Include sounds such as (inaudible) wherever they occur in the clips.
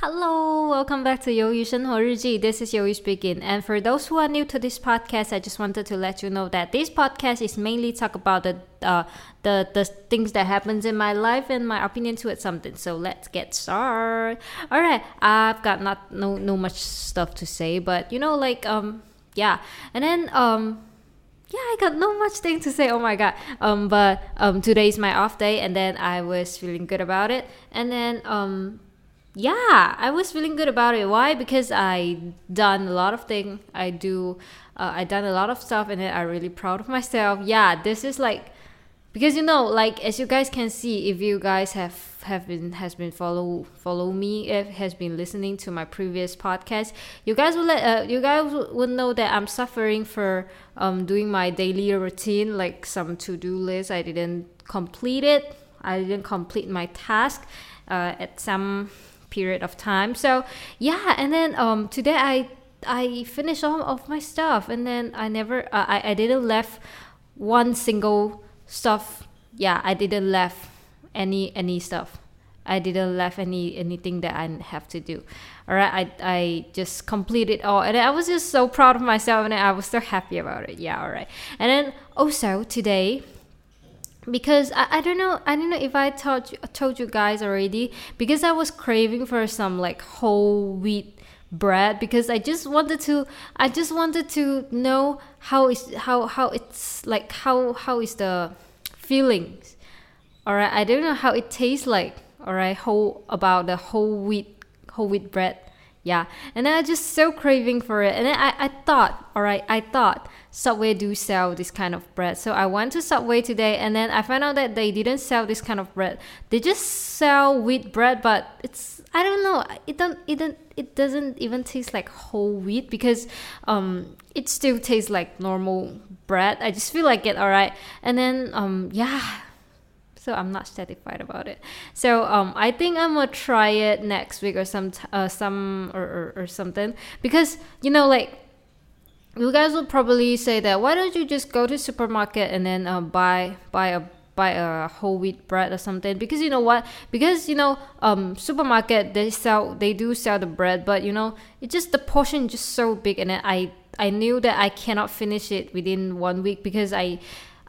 Hello, welcome back to 鱿鱼生活日记. This is 鱿鱼 speaking. And for those who are new to this podcast, I just wanted to let you know that this podcast is mainly talk about the uh, the the things that happens in my life and my opinion to it something. So let's get started. All right, I've got not no no much stuff to say, but you know like um yeah, and then um yeah, I got no much thing to say. Oh my god. Um, but um, today's my off day, and then I was feeling good about it, and then um, yeah, I was feeling good about it. Why? Because I done a lot of thing. I do, uh, I done a lot of stuff, and I'm really proud of myself. Yeah, this is like because you know like as you guys can see if you guys have have been has been follow follow me if has been listening to my previous podcast you guys will let uh, you guys would know that i'm suffering for um doing my daily routine like some to-do list i didn't complete it i didn't complete my task uh, at some period of time. So yeah and then um today i i finished all of my stuff and then i never uh, i i didn't left one single stuff. Yeah i didn't left any any stuff. I didn't left any anything that i have to do. All right i i just completed all and i was just so proud of myself and i was so happy about it. Yeah all right and then also today because I, I don't know I don't know if I told you, told you guys already because I was craving for some like whole wheat bread because I just wanted to I just wanted to know how is how how it's like how how is the feelings. All right I don't know how it tastes like all right whole about the whole wheat whole wheat bread yeah. And then I just so craving for it. And then I, I thought all right I thought Subway do sell this kind of bread. So I went to Subway today and then I found out that they didn't sell this kind of bread. They just sell wheat bread but it's I don't know. It don't it don't it doesn't even taste like whole wheat because um it still tastes like normal bread. I just feel like it all right and then um yeah so I'm not satisfied about it. So um, I think I'm gonna try it next week or some uh, some or, or, or something. Because you know like you guys will probably say that why don't you just go to supermarket and then uh, buy buy a buy a whole wheat bread or something? Because you know what? Because you know um supermarket they sell they do sell the bread but you know it's just the portion just so big and I I knew that I cannot finish it within one week because I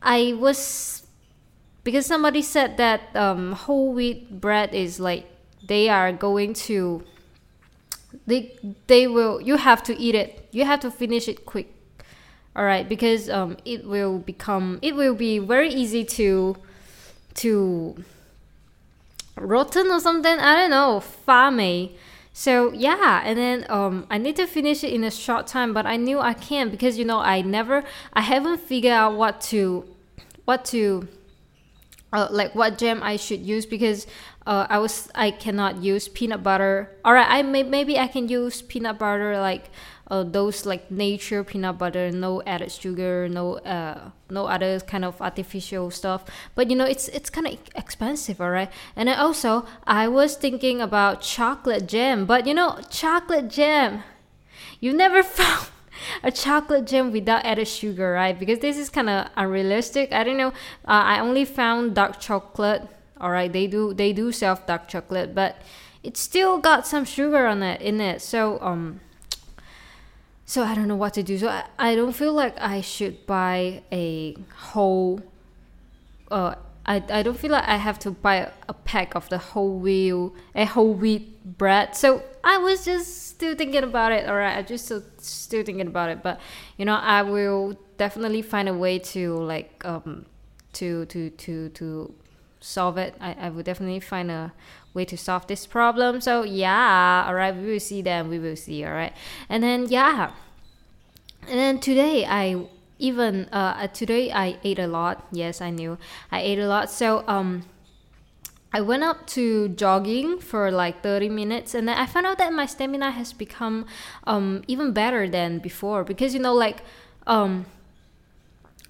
I was because somebody said that um, whole wheat bread is like they are going to they they will you have to eat it. You have to finish it quick. All right because um, it will become it will be very easy to to rotten or something. I don't know 发霉 so yeah and then um, i need to finish it in a short time but i knew i can't because you know i never i haven't figured out what to what to uh, like what jam I should use because uh, I was I cannot use peanut butter. All right, I may maybe I can use peanut butter like uh, those like nature peanut butter, no added sugar, no uh no other kind of artificial stuff. But you know it's it's kind of expensive, all right. And then also I was thinking about chocolate jam, but you know chocolate jam, you never (laughs) found a chocolate gem without added sugar, right? Because this is kind of unrealistic. I don't know. Uh, I only found dark chocolate. All right, they do they do sell dark chocolate, but it still got some sugar on it in it. So um, so I don't know what to do. So I, I don't feel like I should buy a whole. Uh, I, I don't feel like I have to buy a pack of the whole wheel a whole wheat bread. So I was just still thinking about it. All right, I just still still thinking about it. But you know, I will definitely find a way to like um to to to to solve it. I, I will definitely find a way to solve this problem. So yeah, all right, we will see then. We will see. All right, and then yeah, and then today I even uh today I ate a lot. Yes, I knew I ate a lot. So um. I went up to jogging for like 30 minutes and then I found out that my stamina has become um, even better than before because you know like um,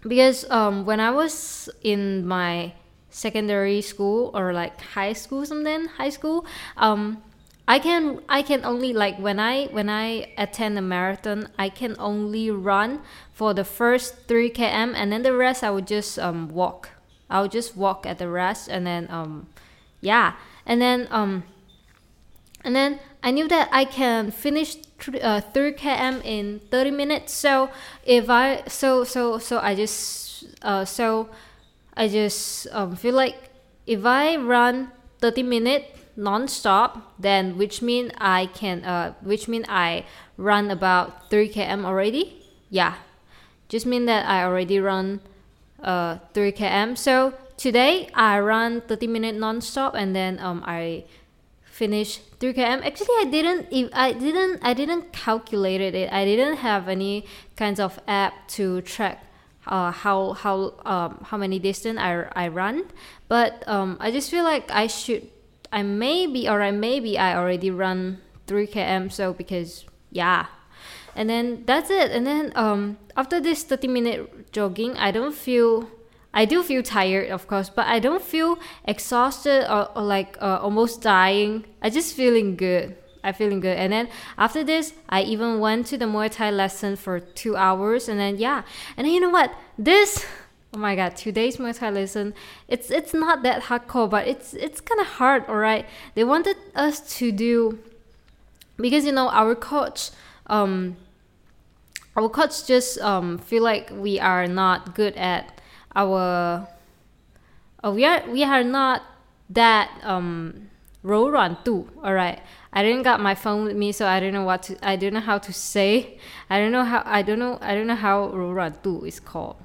because um, when I was in my secondary school or like high school something high school um, I can I can only like when I when I attend a marathon I can only run for the first 3 km and then the rest I would just um, walk I would just walk at the rest and then um, yeah and then um and then I knew that I can finish uh, 3 km in 30 minutes. So if I so so so I just uh, so I just um, feel like if I run 30 minutes non-stop, then which mean I can uh, which mean I run about 3 km already. Yeah, just mean that I already run uh, 3 km. So today I run 30 minute non-stop and then um, I finish 3 km actually i didn't i didn't i didn't calculate it i didn't have any kinds of app to track uh, how how um, how many distance I, I run but um, i just feel like i should i maybe or i maybe i already run 3 km so because yeah and then that's it and then um, after this 30 minute jogging i don't feel I do feel tired, of course, but I don't feel exhausted or, or like uh, almost dying. I just feeling good. I feeling good. And then after this, I even went to the Muay Thai lesson for two hours. And then yeah, and then you know what? This Oh my god, today's muay lesson it's it's not that hardcore, but it's it's kind of hard, all right. They wanted us to do because you know our coach, um, our coach just um feel like we are not good at our, uh, we are we are not that um roll run too, all right. I didn't got my phone with me, so I don't know what to. I don't know how to say. I don't know how. I don't know. I don't know how roll run too is called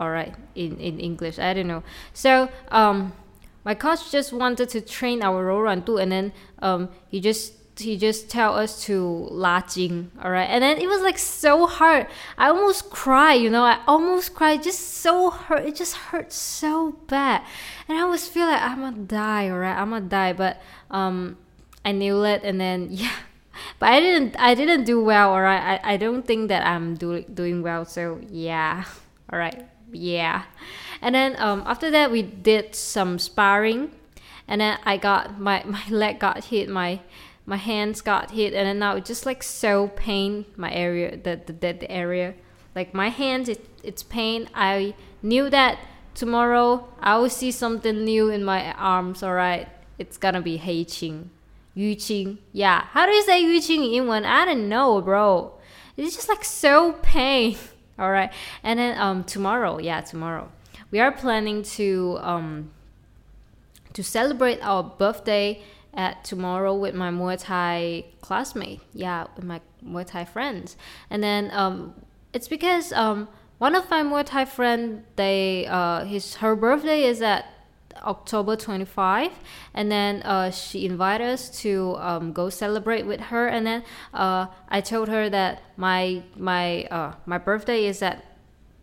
all right in, in English. I don't know. So um, my coach just wanted to train our Rorantu and then um, he just he just tell us to latching all right? And then it was like so hard. I almost cry, you know? I almost cried. Just so hurt it just hurt so bad. And i always feel like i'm gonna die all right? I'm gonna die but um i knew it and then (laughs) yeah. But i didn't i didn't do well all right? I, I don't think that i'm do, doing well so yeah (laughs) all right. Yeah. And then um, after that we did some sparring, and then I got my (laughs) my leg got hit. My my hands got hit and then now it just like so pain my area the the dead area like my hands it, it's pain i knew that tomorrow i will see something new in my arms all right it's gonna be Hei Qing. Yu Qing. Yeah. How do you say Yu Qing in one? I don't know, bro. It's just like so pain. (laughs) All right. And then um tomorrow, yeah, tomorrow. We are planning to um to celebrate our birthday at tomorrow with my Muay Thai classmate. Yeah, with my Muay Thai friends. And then um, it's because um, one of my Muay Thai friend, they uh, his her birthday is at October 25 and then uh, she invited us to um, go celebrate with her and then uh, I told her that my my uh, my birthday is at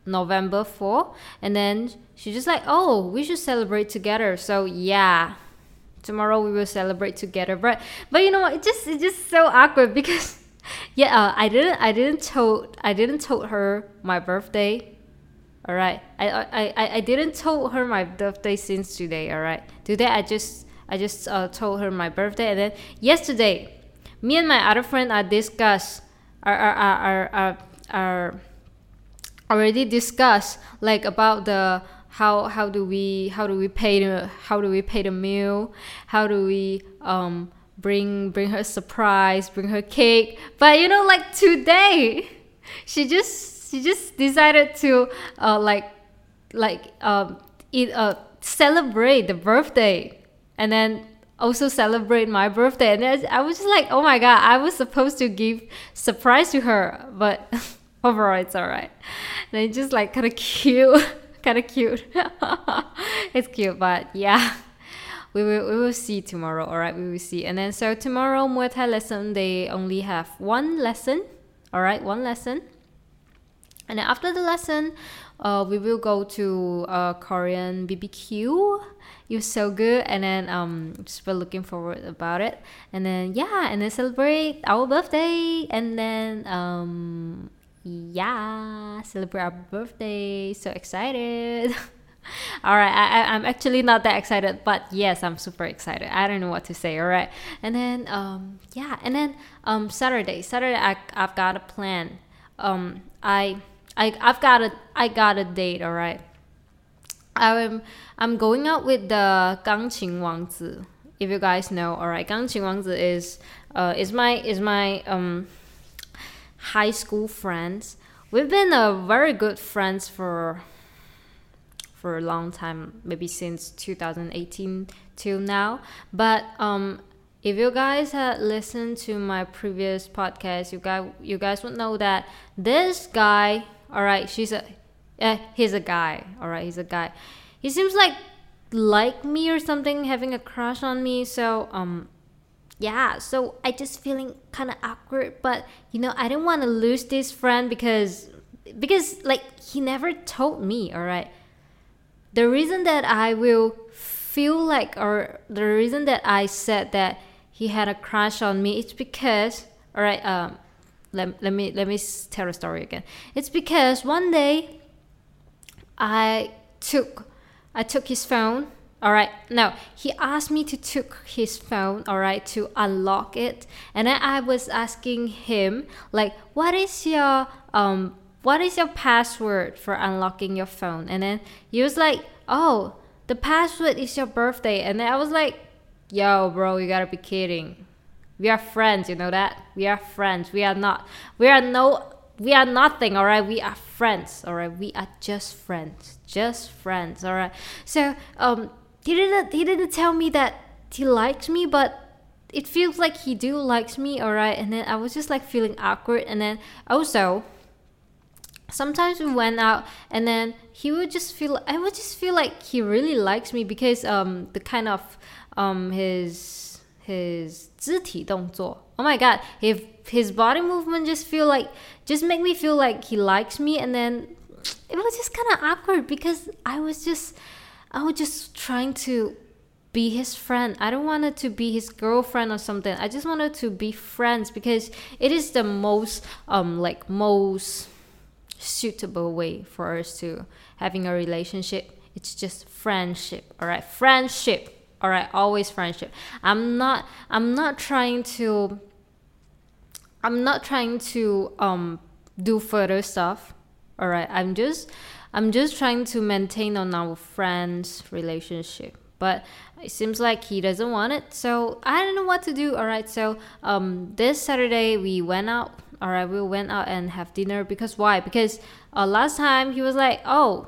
November 4 and then she just like oh we should celebrate together. So yeah tomorrow we will celebrate together but but you know it just it's just so awkward (laughs) because yeah uh, i didn't i didn't told i didn't told her my birthday all right I, I i i didn't tell her my birthday since today all right today i just i just uh, told her my birthday and then yesterday me and my other friend are discuss are are are are, are already discussed like about the how how do we how do we pay the how do we pay the meal? How do we um bring bring her surprise bring her cake? But you know like today she just she just decided to uh like like um uh celebrate the birthday and then also celebrate my birthday and I was just like oh my god I was supposed to give surprise to her but (laughs) overall it's alright and it's just like kind of cute (laughs) kind of cute. (laughs) it's cute, but yeah. We will, we will see tomorrow, alright? We will see. And then, so tomorrow, Muay Thai lesson, they only have one lesson, alright? One lesson. And then after the lesson, uh, we will go to a Korean BBQ. Was so good, and then um, just looking forward about it. And then yeah, and then celebrate our birthday, and then um, yeah, celebrate our birthday. So excited. (laughs) all right, I, I'm actually not that excited, but yes, I'm super excited. I don't know what to say. All right, and then um, yeah, and then um, Saturday, Saturday, I, I've got a plan. Um, I, I I've got a I got a date. All right. I'm I'm going out with the Gangqin Wangzi. If you guys know, all right, Gangqin Wangzi is uh, is my is my um, high school friends. We've been a very good friends for for a long time, maybe since 2018 till now. But um, if you guys had listened to my previous podcast, you guys you guys would know that this guy all right, she's a, uh, he's a guy, all right, he's a guy. He seems like like me or something, having a crush on me. So um, yeah, so I just feeling kind of awkward, but you know, I didn't want to lose this friend because because like he never told me, all right. The reason that I will feel like or the reason that I said that he had a crush on me is because all right, um let, let me let me tell a story again. It's because one day I took I took his phone all right. Now he asked me to took his phone. All right, to unlock it, and then I was asking him like, "What is your um, what is your password for unlocking your phone?" And then he was like, "Oh, the password is your birthday." And then I was like, "Yo, bro, you gotta be kidding. We are friends. You know that. We are friends. We are not. We are no." We are nothing, all right. We are friends, all right. We are just friends, just friends, all right. So, um, he didn't he didn't tell me that he likes me but it feels like he do likes me all right and then i was just like feeling awkward and then also sometimes we went out and then he would just feel i would just feel like he really likes me because um the kind of um his his 肢体动作 oh my god if his body movement just feel like just make me feel like he likes me and then (tsk) it was just kind of awkward because i was just I was just trying to be his friend. I don't want it to be his girlfriend or something. I just wanted to be friends because it is the most um like most suitable way for us to having a relationship. It's just friendship. All right, friendship. All right, always friendship. I'm not I'm not trying to I'm not trying to um do further stuff. All right, I'm just I'm just trying to maintain on our friend's relationship. But it seems like he doesn't want it, so I don't know what to do. All right, so um, this Saturday we went out. All right, we went out and have dinner because why? Because uh, last time he was like, "Oh,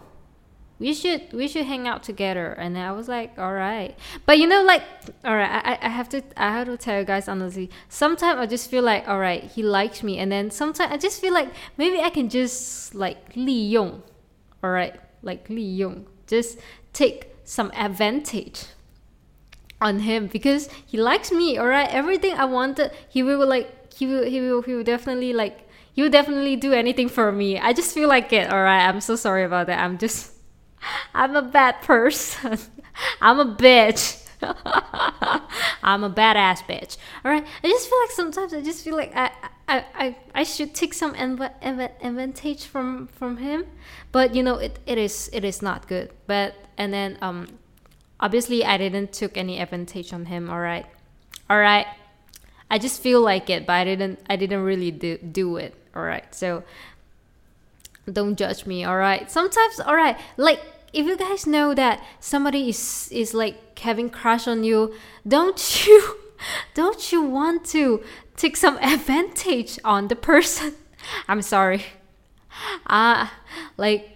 we should we should hang out together. And i was like all right but you know like all right i, I have to i have to tell you guys honestly. Sometimes i just feel like all right he likes me. And then sometimes i just feel like maybe i can just like li yong. All right like li yong. Just take some advantage on him because he likes me all right everything i wanted he will like he will he will he will definitely like he will definitely do anything for me. I just feel like it all right i'm so sorry about that. I'm just (laughs) i'm a bad person (laughs) i'm a bitch (laughs) I'm a badass bitch. All right. I just feel like sometimes I just feel like I I, I, I should take some advantage from from him, but you know it, it is it is not good. But and then um, obviously I didn't took any advantage on him. All right, all right. I just feel like it, but I didn't I didn't really do do it. All right, so don't judge me. All right. Sometimes all right, like if you guys know that somebody is is like having crush on you, don't (laughs) you don't you want to take some (laughs) advantage on the person? (laughs) I'm sorry. Uh like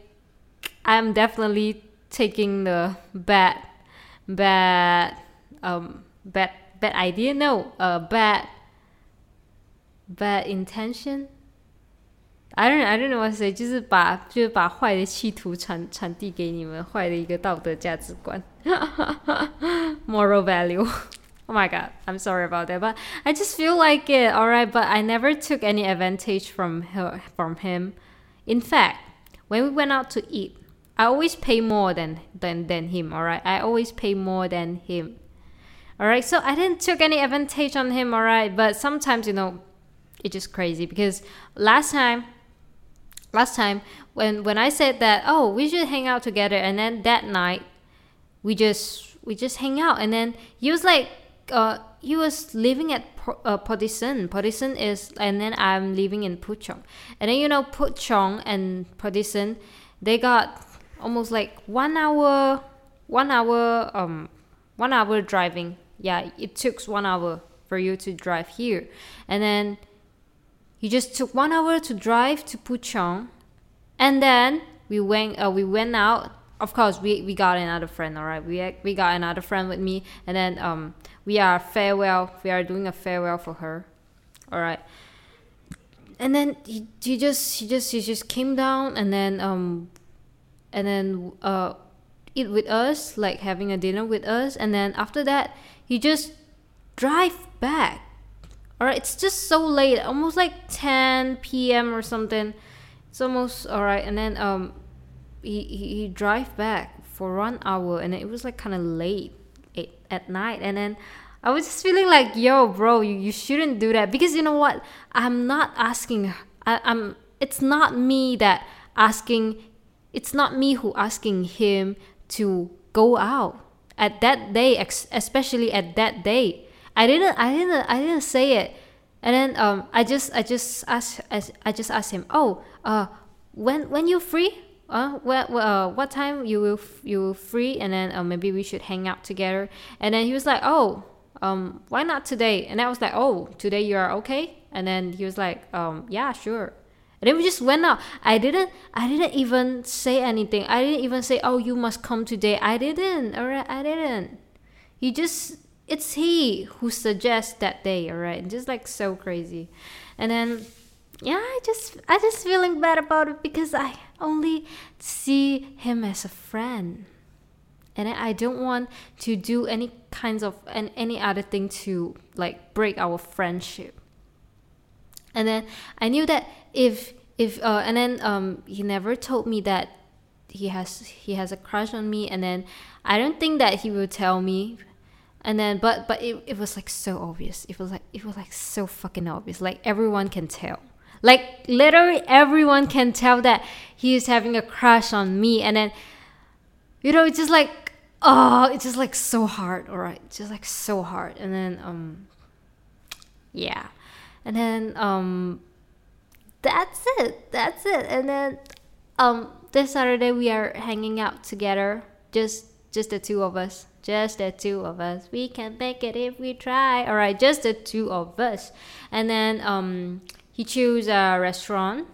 I'm definitely taking the bad bad um bad bad idea no uh bad bad intention I don't I don't know what to say，就是把就是把坏的企图传传递给你们，坏的一个道德价值观，moral value。Oh (laughs) (laughs) my god, I'm sorry about that, but I just feel like it. All right, but I never took any advantage from her from him. In fact, when we went out to eat, I always pay more than than than him. All right, I always pay more than him. All right, so I didn't took any advantage on him. All right, but sometimes you know, it's just crazy because last time last time when when I said that oh we should hang out together and then that night we just we just hang out. And then he was like uh he was living at uh, Port Dickson. Podisan is and then I'm living in Puchong. And then you know Puchong and Port Dickson they got almost like one hour one hour um one hour driving. Yeah it took one hour for you to drive here. And then he just took one hour to drive to Puchong and then we went uh, we went out. Of course we, we got another friend all right? We we got another friend with me and then um we are farewell we are doing a farewell for her all right? And then he, he just he just he just came down and then um and then uh eat with us like having a dinner with us and then after that he just drive back all right it's just so late almost like 10 p.m or something it's almost all right and then um he, he, he drive back for one hour and it was like kind of late at night and then I was just feeling like, yo, bro, you, you shouldn't do that because you know what? I'm not asking. I, I'm. It's not me that asking. It's not me who asking him to go out at that day, especially at that day. I didn't. I didn't. I didn't say it. And then um, I just. I just asked. I just asked him. Oh, uh, when when you free? uh, what, uh, what time you will you will free and then uh, maybe we should hang out together and then he was like oh um, why not today? And I was like, oh, today you are okay? And then he was like, um, yeah, sure. And then we just went out. I didn't, I didn't even say anything. I didn't even say, oh, you must come today. I didn't, alright, I didn't. He just, it's he who suggests that day, alright? Just like so crazy. And then, yeah, I just, I just feeling bad about it because I only see him as a friend and I don't want to do any kinds of and any other thing to like break our friendship. And then I knew that if if uh, and then um he never told me that he has he has a crush on me and then I don't think that he will tell me and then but but it, it was like so obvious it was like it was like so fucking obvious like everyone can tell like literally everyone can tell that he is having a crush on me and then you know it's just like oh, it's just like so hard. All right, just like so hard. And then um, yeah, and then um, that's it. That's it. And then um, this Saturday we are hanging out together. Just just the two of us. Just the two of us. We can make it if we try. All right, just the two of us. And then um, he chose a restaurant.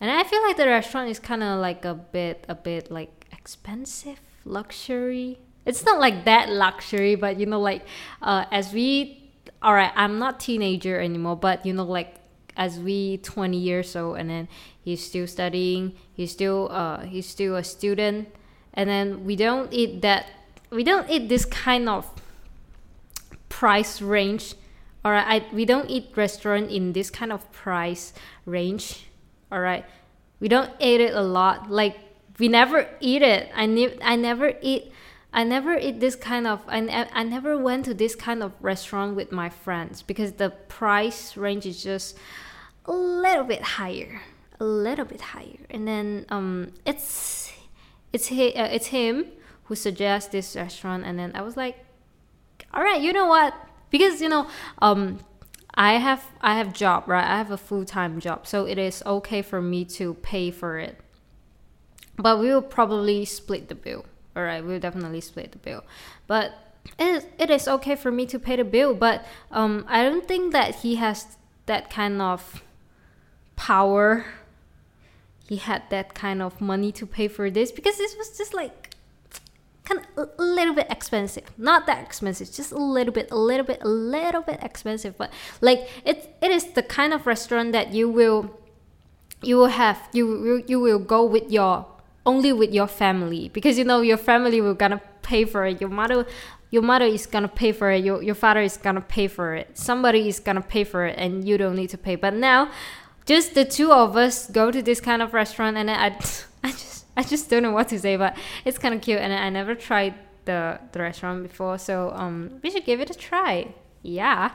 And I feel like the restaurant is kind of like a bit, a bit like expensive luxury. It's not like that luxury, but you know, like uh, as we, all right, I'm not teenager anymore, but you know, like as we 20 years old, and then he's still studying, he's still uh, he's still a student, and then we don't eat that, we don't eat this kind of price range. All right, I, we don't eat restaurant in this kind of price range. All right, we don't eat it a lot, like we never eat it. I ne- I never eat I never eat this kind of I, I never went to this kind of restaurant with my friends because the price range is just a little bit higher a little bit higher and then um it's it's he, uh, it's him who suggests this restaurant and then I was like all right you know what because you know um I have I have job right I have a full-time job so it is okay for me to pay for it but we will probably split the bill. All right, we'll definitely split the bill. But it it is okay for me to pay the bill, but um, I don't think that he has that kind of power. He had that kind of money to pay for this because this was just like kind of a little bit expensive. Not that expensive, just a little bit, a little bit, a little bit expensive. But like it, it is the kind of restaurant that you will, you will have, you you will go with your only with your family because you know your family will gonna pay for it your mother your mother is gonna pay for it your, your father is gonna pay for it somebody is gonna pay for it and you don't need to pay but now just the two of us go to this kind of restaurant and I, (laughs) I just (laughs) I just don't know what to say but it's kind of cute and I never tried the, the restaurant before so um we should give it a try yeah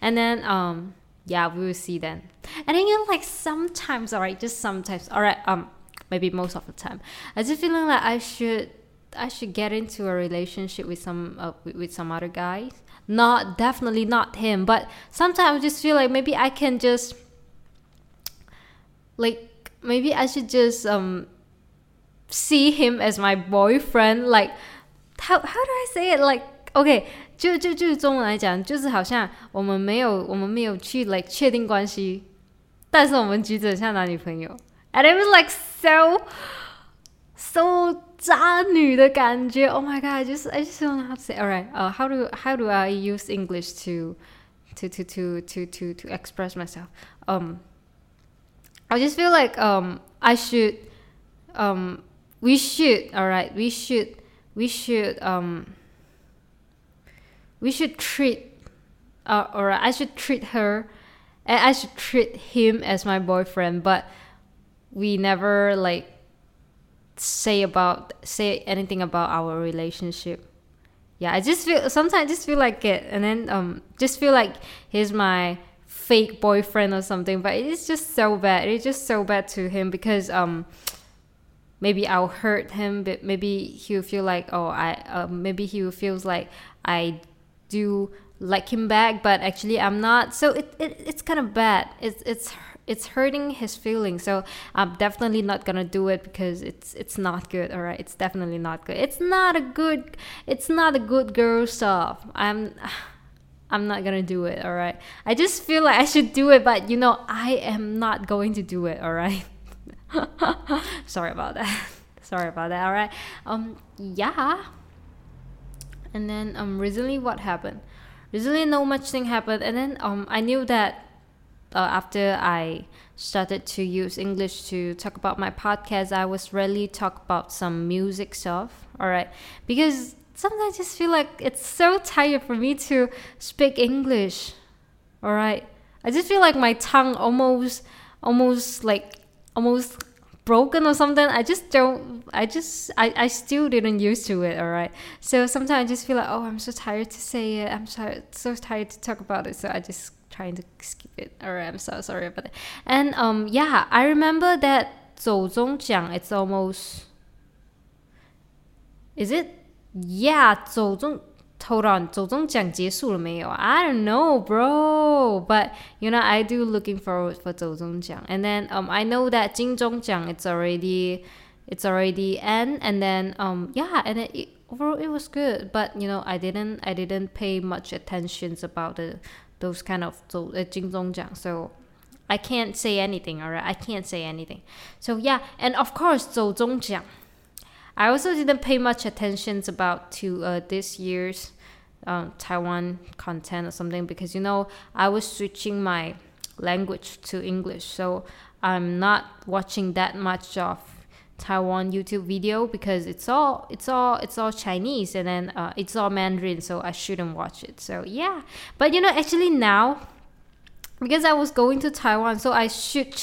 and then um yeah we will see then and then you know like sometimes all right just sometimes all right um maybe most of the time. I just feeling like I should I should get into a relationship with some uh, with, with some other guys. Not definitely not him, but sometimes I just feel like maybe I can just like maybe I should just um see him as my boyfriend. Like how how do I say it? Like okay, 就就就是中文来讲，就是好像我们没有我们没有去 like 确定关系，但是我们举止像男女朋友，and it was like so so 渣女的感觉。Oh my god! I just I just don't know how to say. All right. Uh, how do how do I use English to to to to to to to express myself? Um, I just feel like um I should um we should all right we should we should um we should treat uh, or I should treat her and I should treat him as my boyfriend but we never like say about say anything about our relationship. Yeah i just feel sometimes I just feel like it and then um just feel like he's my fake boyfriend or something but it's just so bad it's just so bad to him because um maybe i'll hurt him but maybe he'll feel like oh i uh, maybe he feels like i do like him back but actually i'm not so it, it it's kind of bad it's it's it's hurting his feelings. So I'm definitely not gonna do it because it's it's not good. All right, it's definitely not good. It's not a good. It's not a good girl stuff. I'm. (sighs) I'm not gonna do it, alright? I just feel like I should do it, but you know, I am not going to do it, alright? Sorry about that. (laughs) Sorry about that, alright? Um, yeah. And then, um, recently what happened? Recently, no much thing happened, and then, um, I knew that uh, after I started to use English to talk about my podcast, I was really talk about some music stuff. All right, because sometimes I just feel like it's so tired for me to speak English. All right, I just feel like my tongue almost, almost like almost broken or something. I just don't i just i, I still didn't used to it all right so sometimes i just feel like oh i'm so tired to say it. I'm so so tired to talk about it. So i just trying to skip it. All right i'm so sorry about it and um yeah i remember that zhou zhongjiang it's almost is it? Yeah zhou zhong hold on, 走中奖结束了没有? I don't know, bro. But you know, I do looking forward for 走中奖. And then um, I know that 金钟奖 it's already it's already end. And then um, yeah, and it, overall it was good. But you know, I didn't I didn't pay much attention about the those kind of 走呃金钟奖 so I can't say anything alright I can't say anything so yeah and of course 走中奖 I also didn't pay much attention about to uh, this year's um, Taiwan content or something because you know I was switching my language to English so I'm not watching that much of Taiwan YouTube video because it's all it's all it's all Chinese and then uh, it's all Mandarin, so I shouldn't watch it. So yeah, but you know actually now because I was going to Taiwan, so I should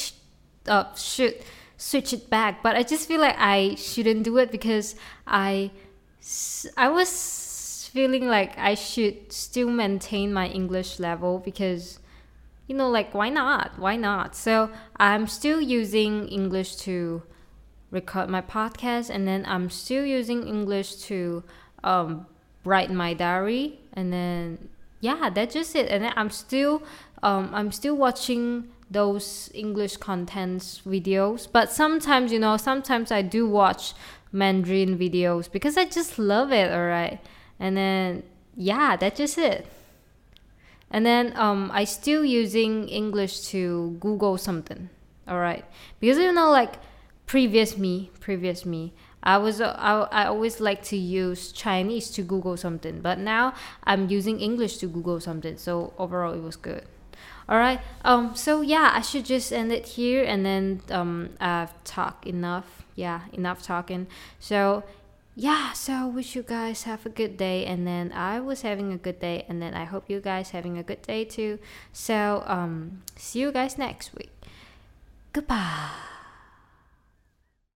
uh, should switch it back. But I just feel like I shouldn't do it because I I was feeling like I should still maintain my English level because you know like why not? Why not? So i'm still using english to record my podcast and then i'm still using english to um, write my diary and then yeah that's just it. And then i'm still um, i'm still watching those english contents videos. But sometimes you know sometimes i do watch mandarin videos because i just love it all right and then yeah that's just it. And then um, i still using english to google something all right because you know like previous me, previous me, I was uh, I, I always like to use Chinese to Google something, but now I'm using English to Google something. So overall, it was good. All right. Um. So yeah, I should just end it here, and then um, I've talked enough. Yeah, enough talking. So yeah. So wish you guys have a good day, and then I was having a good day, and then I hope you guys having a good day too. So um, see you guys next week. Goodbye.